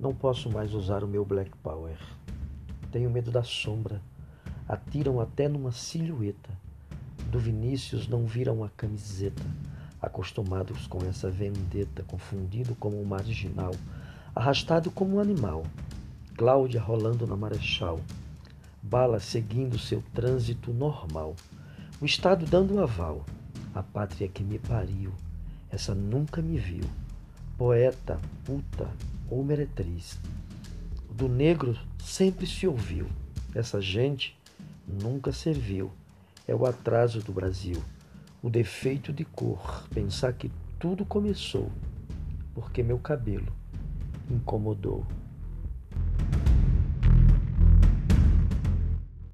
Não posso mais usar o meu Black Power. Tenho medo da sombra. Atiram até numa silhueta. Do Vinícius não viram a camiseta. Acostumados com essa vendetta, confundido como um marginal, arrastado como um animal. Cláudia rolando na marechal. Bala seguindo seu trânsito normal. O Estado dando aval. A pátria que me pariu. Essa nunca me viu. Poeta, puta ou meretriz. Do negro sempre se ouviu. Essa gente nunca serviu. É o atraso do Brasil. O defeito de cor. Pensar que tudo começou porque meu cabelo incomodou.